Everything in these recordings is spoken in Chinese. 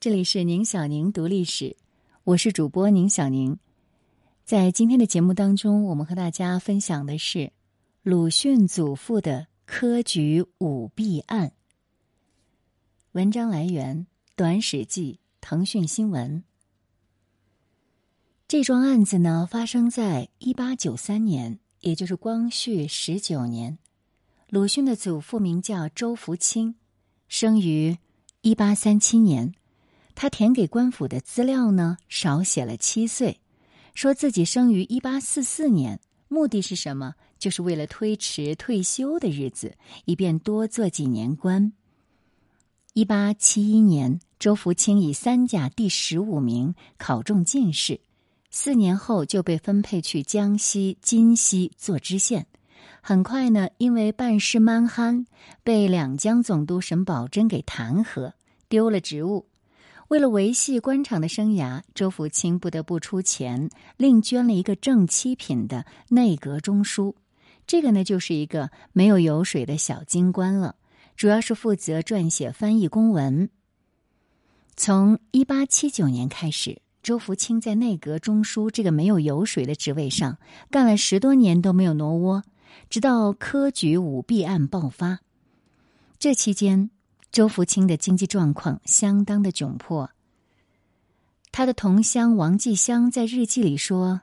这里是宁小宁读历史，我是主播宁小宁。在今天的节目当中，我们和大家分享的是鲁迅祖父的科举舞弊案。文章来源《短史记》腾讯新闻。这桩案子呢，发生在一八九三年，也就是光绪十九年。鲁迅的祖父名叫周福清，生于一八三七年。他填给官府的资料呢，少写了七岁，说自己生于一八四四年，目的是什么？就是为了推迟退休的日子，以便多做几年官。一八七一年，周福清以三甲第十五名考中进士，四年后就被分配去江西金溪做知县。很快呢，因为办事蛮憨，被两江总督沈葆桢给弹劾，丢了职务。为了维系官场的生涯，周福清不得不出钱，另捐了一个正七品的内阁中书。这个呢，就是一个没有油水的小京官了，主要是负责撰写翻译公文。从一八七九年开始，周福清在内阁中书这个没有油水的职位上干了十多年都没有挪窝，直到科举舞弊案爆发。这期间。周福清的经济状况相当的窘迫。他的同乡王继香在日记里说：“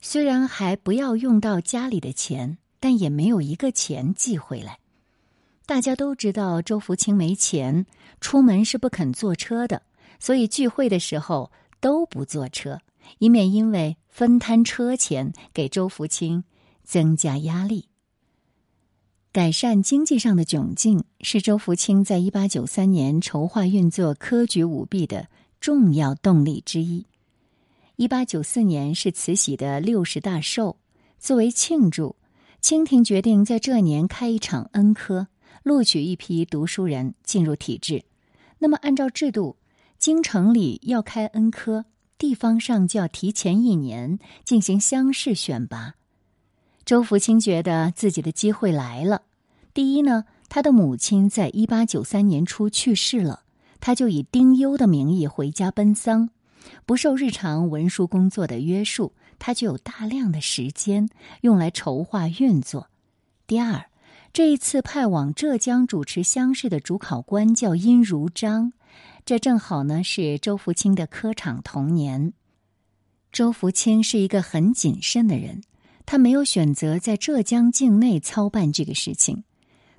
虽然还不要用到家里的钱，但也没有一个钱寄回来。大家都知道周福清没钱，出门是不肯坐车的，所以聚会的时候都不坐车，以免因为分摊车钱给周福清增加压力。”改善经济上的窘境是周福清在一八九三年筹划运作科举舞弊的重要动力之一。一八九四年是慈禧的六十大寿，作为庆祝，清廷决定在这年开一场恩科，录取一批读书人进入体制。那么，按照制度，京城里要开恩科，地方上就要提前一年进行乡试选拔。周福清觉得自己的机会来了。第一呢，他的母亲在一八九三年初去世了，他就以丁忧的名义回家奔丧，不受日常文书工作的约束，他就有大量的时间用来筹划运作。第二，这一次派往浙江主持乡试的主考官叫殷如章，这正好呢是周福清的科场同年。周福清是一个很谨慎的人。他没有选择在浙江境内操办这个事情，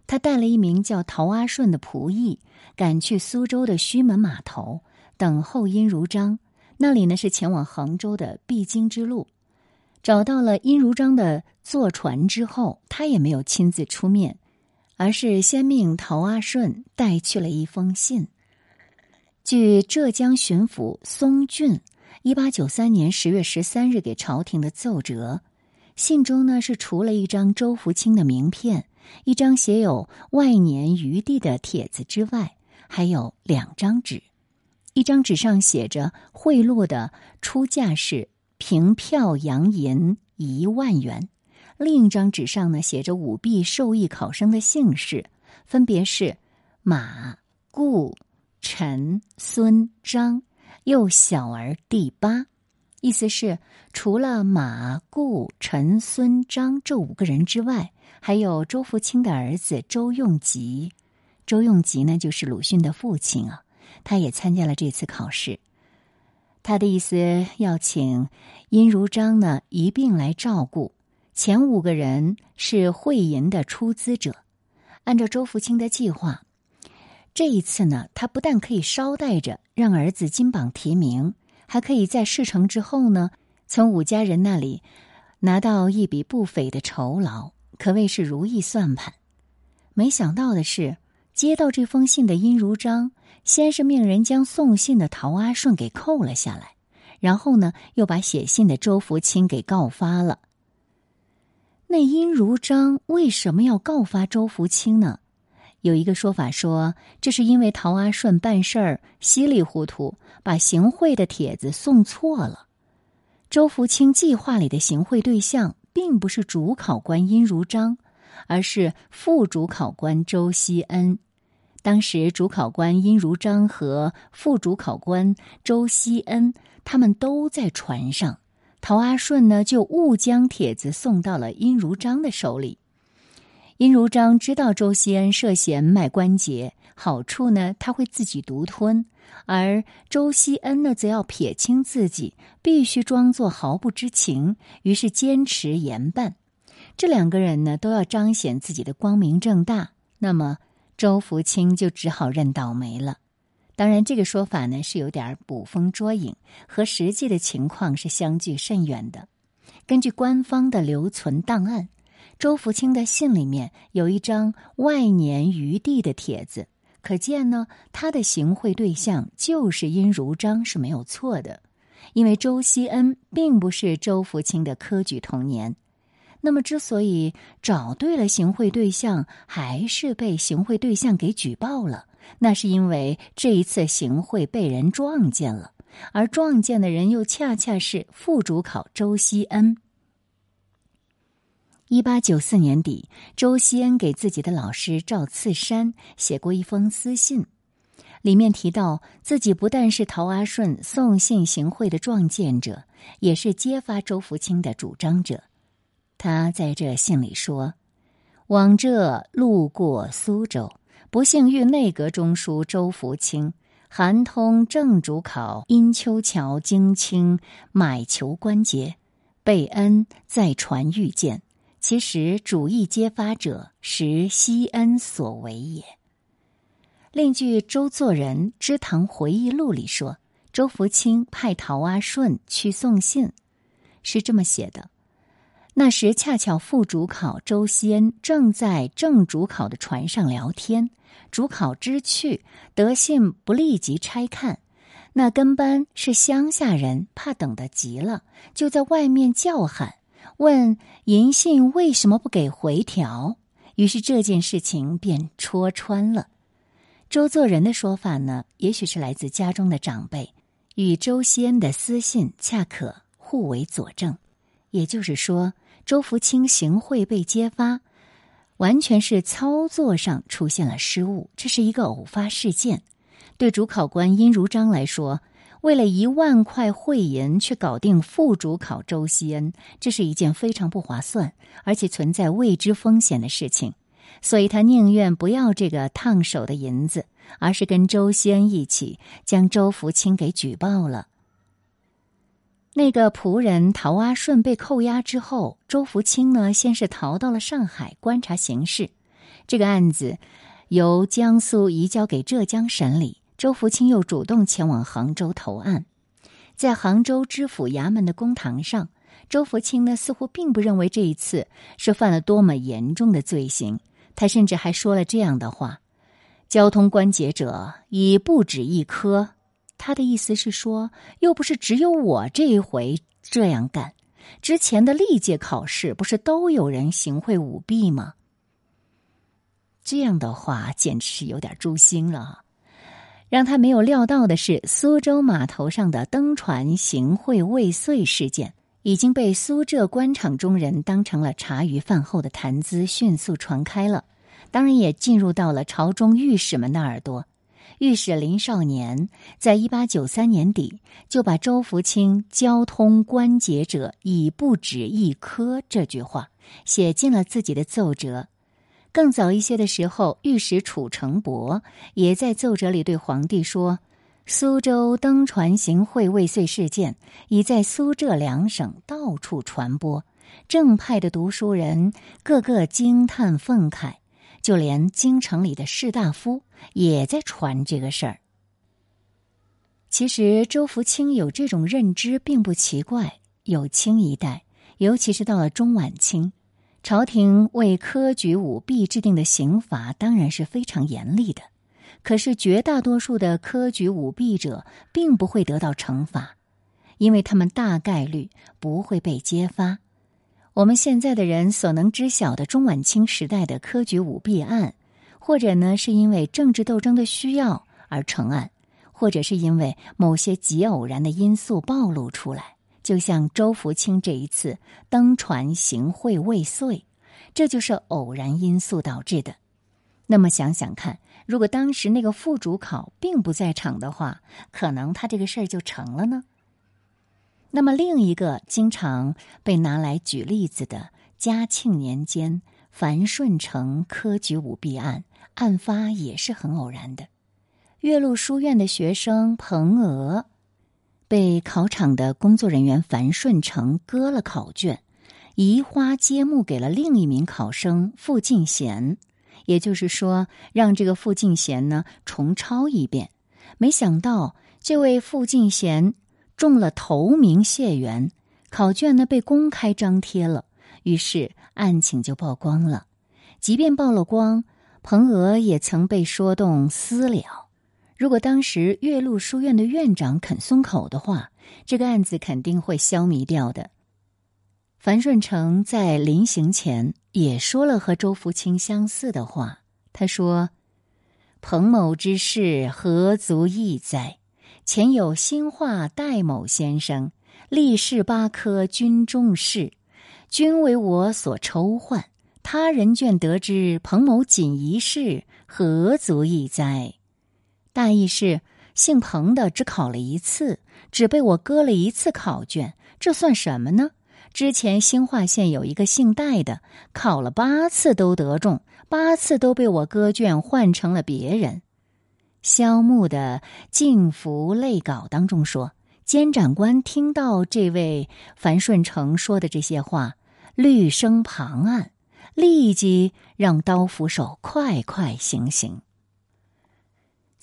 他带了一名叫陶阿顺的仆役，赶去苏州的胥门码头等候殷如章。那里呢是前往杭州的必经之路。找到了殷如章的坐船之后，他也没有亲自出面，而是先命陶阿顺带去了一封信。据浙江巡抚松俊一八九三年十月十三日给朝廷的奏折。信中呢是除了一张周福清的名片、一张写有万年余地的帖子之外，还有两张纸。一张纸上写着贿赂的出价是凭票洋银一万元，另一张纸上呢写着舞弊受益考生的姓氏，分别是马、顾、陈、孙、张，又小儿第八。意思是，除了马、顾、陈、孙、张这五个人之外，还有周福清的儿子周用吉。周用吉呢，就是鲁迅的父亲啊，他也参加了这次考试。他的意思要请殷如章呢一并来照顾。前五个人是汇银的出资者。按照周福清的计划，这一次呢，他不但可以捎带着让儿子金榜题名。还可以在事成之后呢，从武家人那里拿到一笔不菲的酬劳，可谓是如意算盘。没想到的是，接到这封信的殷如章，先是命人将送信的陶阿顺给扣了下来，然后呢，又把写信的周福清给告发了。那殷如章为什么要告发周福清呢？有一个说法说，这是因为陶阿顺办事儿稀里糊涂，把行贿的帖子送错了。周福清计划里的行贿对象并不是主考官殷如章，而是副主考官周希恩。当时主考官殷如章和副主考官周希恩他们都在船上，陶阿顺呢就误将帖子送到了殷如章的手里。殷如章知道周希恩涉嫌卖关节，好处呢他会自己独吞，而周希恩呢则要撇清自己，必须装作毫不知情，于是坚持严办。这两个人呢都要彰显自己的光明正大，那么周福清就只好认倒霉了。当然，这个说法呢是有点捕风捉影，和实际的情况是相距甚远的。根据官方的留存档案。周福清的信里面有一张万年余地的帖子，可见呢，他的行贿对象就是殷如章是没有错的，因为周希恩并不是周福清的科举同年。那么，之所以找对了行贿对象，还是被行贿对象给举报了，那是因为这一次行贿被人撞见了，而撞见的人又恰恰是副主考周希恩。一八九四年底，周希恩给自己的老师赵次山写过一封私信，里面提到自己不但是陶阿顺送信行贿的撞见者，也是揭发周福清的主张者。他在这信里说：“往这路过苏州，不幸遇内阁中书周福清，韩通正主考殷秋桥京清买求关节，贝恩在船遇见。”其实主意揭发者实西恩所为也。另据周作人《知堂回忆录》里说，周福清派陶阿顺去送信，是这么写的：那时恰巧副主考周西恩正在正主考的船上聊天，主考知趣，得信不立即拆看，那跟班是乡下人，怕等得急了，就在外面叫喊。问银信为什么不给回条？于是这件事情便戳穿了。周作人的说法呢，也许是来自家中的长辈，与周希恩的私信恰可互为佐证。也就是说，周福清行贿被揭发，完全是操作上出现了失误，这是一个偶发事件。对主考官殷如章来说。为了一万块贿银去搞定副主考周希恩，这是一件非常不划算，而且存在未知风险的事情，所以他宁愿不要这个烫手的银子，而是跟周希恩一起将周福清给举报了。那个仆人陶阿顺被扣押之后，周福清呢，先是逃到了上海观察形势，这个案子由江苏移交给浙江审理。周福清又主动前往杭州投案，在杭州知府衙门的公堂上，周福清呢似乎并不认为这一次是犯了多么严重的罪行，他甚至还说了这样的话：“交通关节者已不止一科。”他的意思是说，又不是只有我这一回这样干，之前的历届考试不是都有人行贿舞弊吗？这样的话简直是有点诛心了。让他没有料到的是，苏州码头上的登船行贿未遂事件已经被苏浙官场中人当成了茶余饭后的谈资，迅速传开了。当然，也进入到了朝中御史们的耳朵。御史林少年在一八九三年底就把周福清“交通关节者已不止一科”这句话写进了自己的奏折。更早一些的时候，御史楚成伯也在奏折里对皇帝说：“苏州登船行贿未遂事件已在苏浙两省到处传播，正派的读书人个个惊叹愤慨，就连京城里的士大夫也在传这个事儿。”其实，周福清有这种认知并不奇怪。有清一代，尤其是到了中晚清。朝廷为科举舞弊制定的刑罚当然是非常严厉的，可是绝大多数的科举舞弊者并不会得到惩罚，因为他们大概率不会被揭发。我们现在的人所能知晓的中晚清时代的科举舞弊案，或者呢是因为政治斗争的需要而成案，或者是因为某些极偶然的因素暴露出来。就像周福清这一次登船行贿未遂，这就是偶然因素导致的。那么想想看，如果当时那个副主考并不在场的话，可能他这个事儿就成了呢。那么另一个经常被拿来举例子的嘉庆年间樊顺成科举舞弊案，案发也是很偶然的。岳麓书院的学生彭娥被考场的工作人员樊顺成割了考卷，移花接木给了另一名考生傅敬贤，也就是说，让这个傅敬贤呢重抄一遍。没想到这位傅敬贤。中了头名谢元，考卷呢被公开张贴了，于是案情就曝光了。即便曝了光，彭娥也曾被说动私了。如果当时岳麓书院的院长肯松口的话，这个案子肯定会消弭掉的。樊顺成在临行前也说了和周福清相似的话，他说：“彭某之事何足异哉？”前有新化戴某先生，历仕八科军中士，均为我所抽换。他人卷得知彭某仅一事，何足异哉？大意是，姓彭的只考了一次，只被我割了一次考卷，这算什么呢？之前兴化县有一个姓戴的，考了八次都得中，八次都被我割卷换成了别人。萧木的敬服类稿当中说，监斩官听到这位樊顺成说的这些话，律声旁案，立即让刀斧手快快行刑。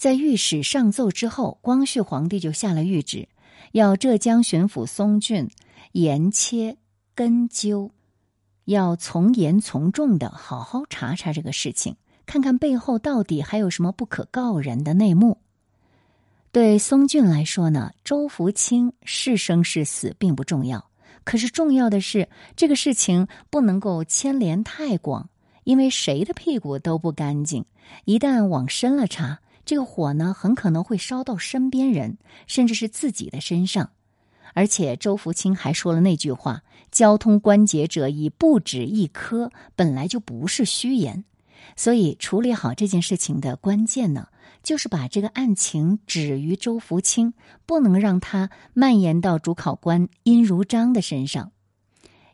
在御史上奏之后，光绪皇帝就下了谕旨，要浙江巡抚松俊严切根究，要从严从重的好好查查这个事情。看看背后到底还有什么不可告人的内幕。对松俊来说呢，周福清是生是死并不重要，可是重要的是这个事情不能够牵连太广，因为谁的屁股都不干净。一旦往深了查，这个火呢很可能会烧到身边人，甚至是自己的身上。而且周福清还说了那句话：“交通关节者已不止一颗”，本来就不是虚言。所以，处理好这件事情的关键呢，就是把这个案情止于周福清，不能让他蔓延到主考官殷如章的身上。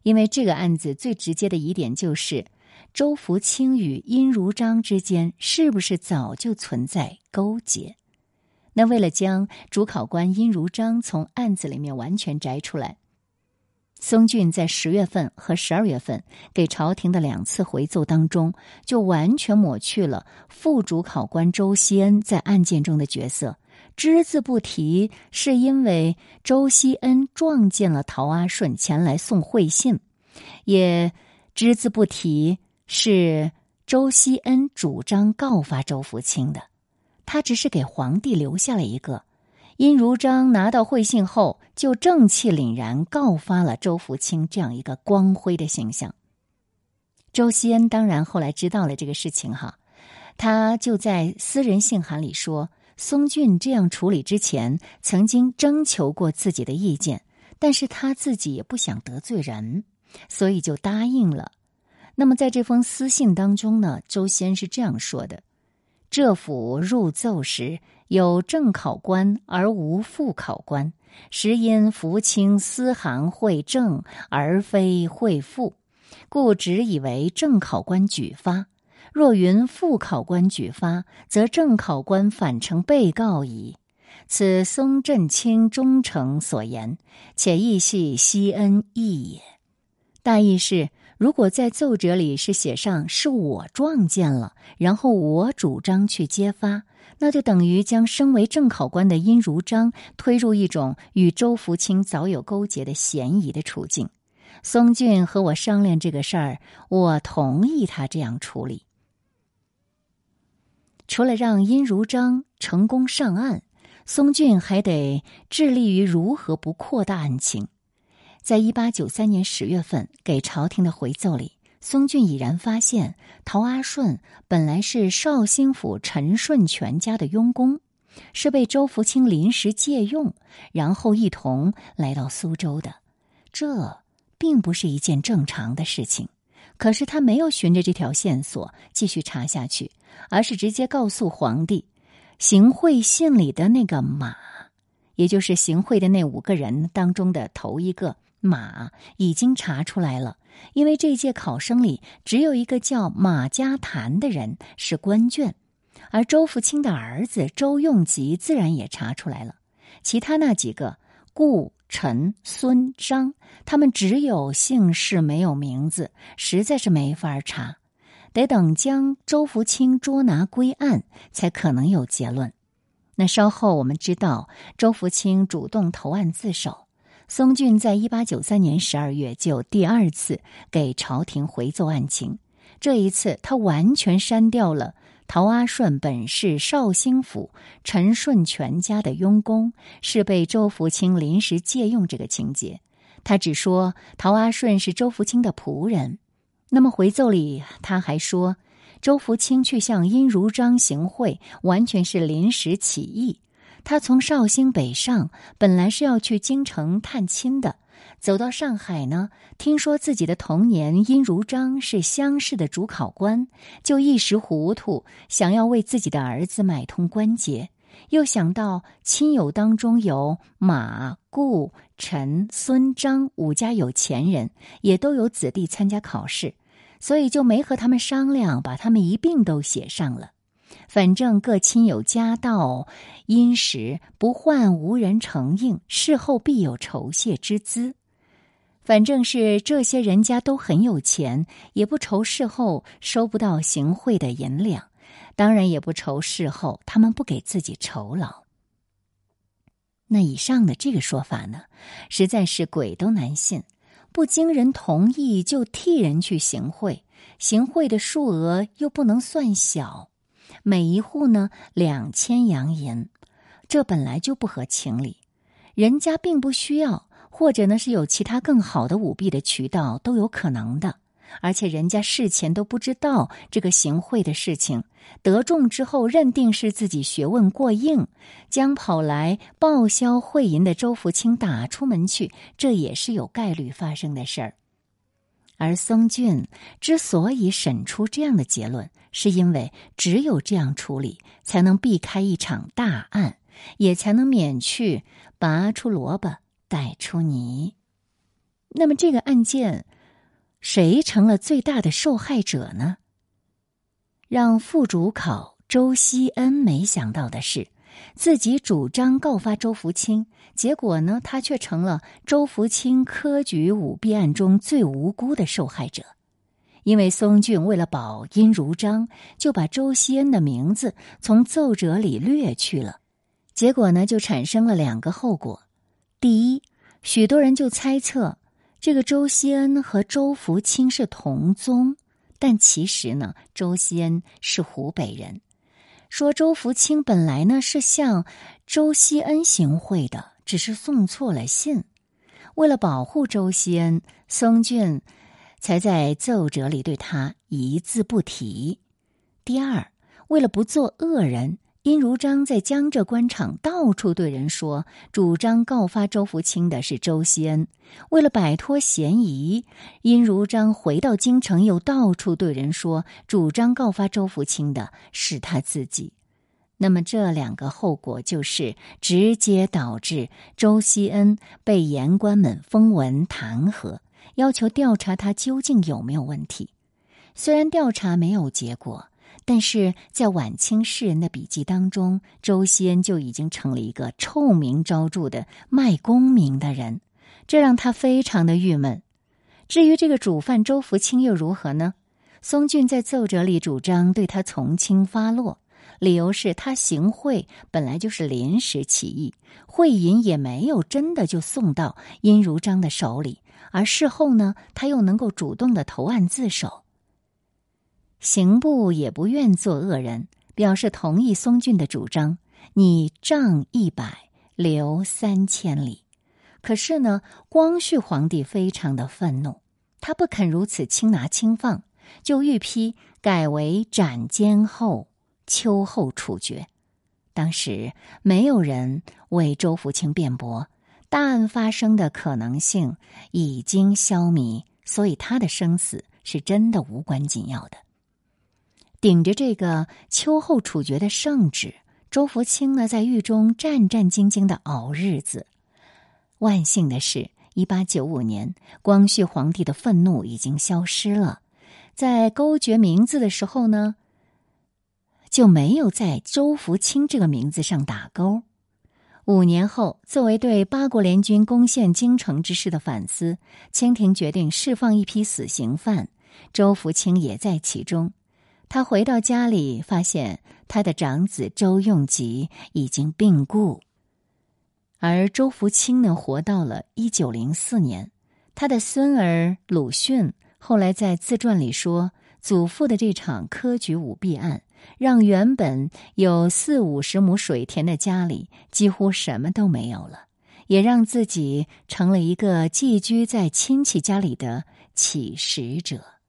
因为这个案子最直接的疑点就是周福清与殷如章之间是不是早就存在勾结？那为了将主考官殷如章从案子里面完全摘出来。松俊在十月份和十二月份给朝廷的两次回奏当中，就完全抹去了副主考官周锡恩在案件中的角色，只字不提，是因为周锡恩撞见了陶阿顺前来送会信，也只字不提是周锡恩主张告发周福清的，他只是给皇帝留下了一个。殷如章拿到会信后，就正气凛然告发了周福清这样一个光辉的形象。周锡恩当然后来知道了这个事情，哈，他就在私人信函里说，松俊这样处理之前曾经征求过自己的意见，但是他自己也不想得罪人，所以就答应了。那么在这封私信当中呢，周先是这样说的：“浙府入奏时。”有正考官而无副考官，实因福清私函会正而非会副，故只以为正考官举发。若云副考官举发，则正考官反成被告矣。此松振清忠诚所言，且亦系西恩义也。大意是。如果在奏折里是写上是我撞见了，然后我主张去揭发，那就等于将身为正考官的殷如章推入一种与周福清早有勾结的嫌疑的处境。松俊和我商量这个事儿，我同意他这样处理。除了让殷如章成功上岸，松俊还得致力于如何不扩大案情。在一八九三年十月份给朝廷的回奏里，松俊已然发现陶阿顺本来是绍兴府陈顺全家的佣工，是被周福清临时借用，然后一同来到苏州的。这并不是一件正常的事情。可是他没有循着这条线索继续查下去，而是直接告诉皇帝，行贿信里的那个马，也就是行贿的那五个人当中的头一个马，已经查出来了。因为这届考生里只有一个叫马家谭的人是官眷，而周福清的儿子周用吉自然也查出来了。其他那几个顾。陈、孙、张，他们只有姓氏没有名字，实在是没法查，得等将周福清捉拿归案，才可能有结论。那稍后我们知道，周福清主动投案自首，松俊在一八九三年十二月就第二次给朝廷回奏案情，这一次他完全删掉了。陶阿顺本是绍兴府陈顺全家的佣工，是被周福清临时借用这个情节。他只说陶阿顺是周福清的仆人。那么回奏里他还说，周福清去向殷如章行贿，完全是临时起意。他从绍兴北上，本来是要去京城探亲的。走到上海呢，听说自己的童年殷如章是乡试的主考官，就一时糊涂，想要为自己的儿子买通关节。又想到亲友当中有马、顾、陈、孙、张五家有钱人，也都有子弟参加考试，所以就没和他们商量，把他们一并都写上了。反正各亲友家道殷实，不患无人承应，事后必有酬谢之资。反正是这些人家都很有钱，也不愁事后收不到行贿的银两，当然也不愁事后他们不给自己酬劳。那以上的这个说法呢，实在是鬼都难信，不经人同意就替人去行贿，行贿的数额又不能算小，每一户呢两千洋银，这本来就不合情理，人家并不需要。或者呢，是有其他更好的舞弊的渠道都有可能的，而且人家事前都不知道这个行贿的事情，得中之后认定是自己学问过硬，将跑来报销贿银的周福清打出门去，这也是有概率发生的事儿。而松俊之所以审出这样的结论，是因为只有这样处理，才能避开一场大案，也才能免去拔出萝卜。带出泥，那么这个案件，谁成了最大的受害者呢？让副主考周希恩没想到的是，自己主张告发周福清，结果呢，他却成了周福清科举舞弊案中最无辜的受害者。因为松俊为了保殷如章，就把周希恩的名字从奏折里略去了，结果呢，就产生了两个后果。第一，许多人就猜测这个周希恩和周福清是同宗，但其实呢，周希恩是湖北人。说周福清本来呢是向周希恩行贿的，只是送错了信。为了保护周希恩，松俊才在奏折里对他一字不提。第二，为了不做恶人。殷如章在江浙官场到处对人说，主张告发周福清的是周希恩。为了摆脱嫌疑，殷如章回到京城，又到处对人说，主张告发周福清的是他自己。那么这两个后果就是直接导致周希恩被言官们封文弹劾，要求调查他究竟有没有问题。虽然调查没有结果。但是在晚清士人的笔记当中，周希恩就已经成了一个臭名昭著的卖功名的人，这让他非常的郁闷。至于这个主犯周福清又如何呢？松俊在奏折里主张对他从轻发落，理由是他行贿本来就是临时起意，贿银也没有真的就送到殷如章的手里，而事后呢，他又能够主动的投案自首。刑部也不愿做恶人，表示同意松俊的主张，你杖一百，留三千里。可是呢，光绪皇帝非常的愤怒，他不肯如此轻拿轻放，就御批改为斩监后、秋后处决。当时没有人为周福清辩驳，大案发生的可能性已经消弭，所以他的生死是真的无关紧要的。顶着这个秋后处决的圣旨，周福清呢在狱中战战兢兢的熬日子。万幸的是，一八九五年，光绪皇帝的愤怒已经消失了，在勾决名字的时候呢，就没有在周福清这个名字上打勾。五年后，作为对八国联军攻陷京城之事的反思，清廷决定释放一批死刑犯，周福清也在其中。他回到家里，发现他的长子周用吉已经病故，而周福清呢，活到了一九零四年。他的孙儿鲁迅后来在自传里说，祖父的这场科举舞弊案。让原本有四五十亩水田的家里几乎什么都没有了，也让自己成了一个寄居在亲戚家里的乞食者。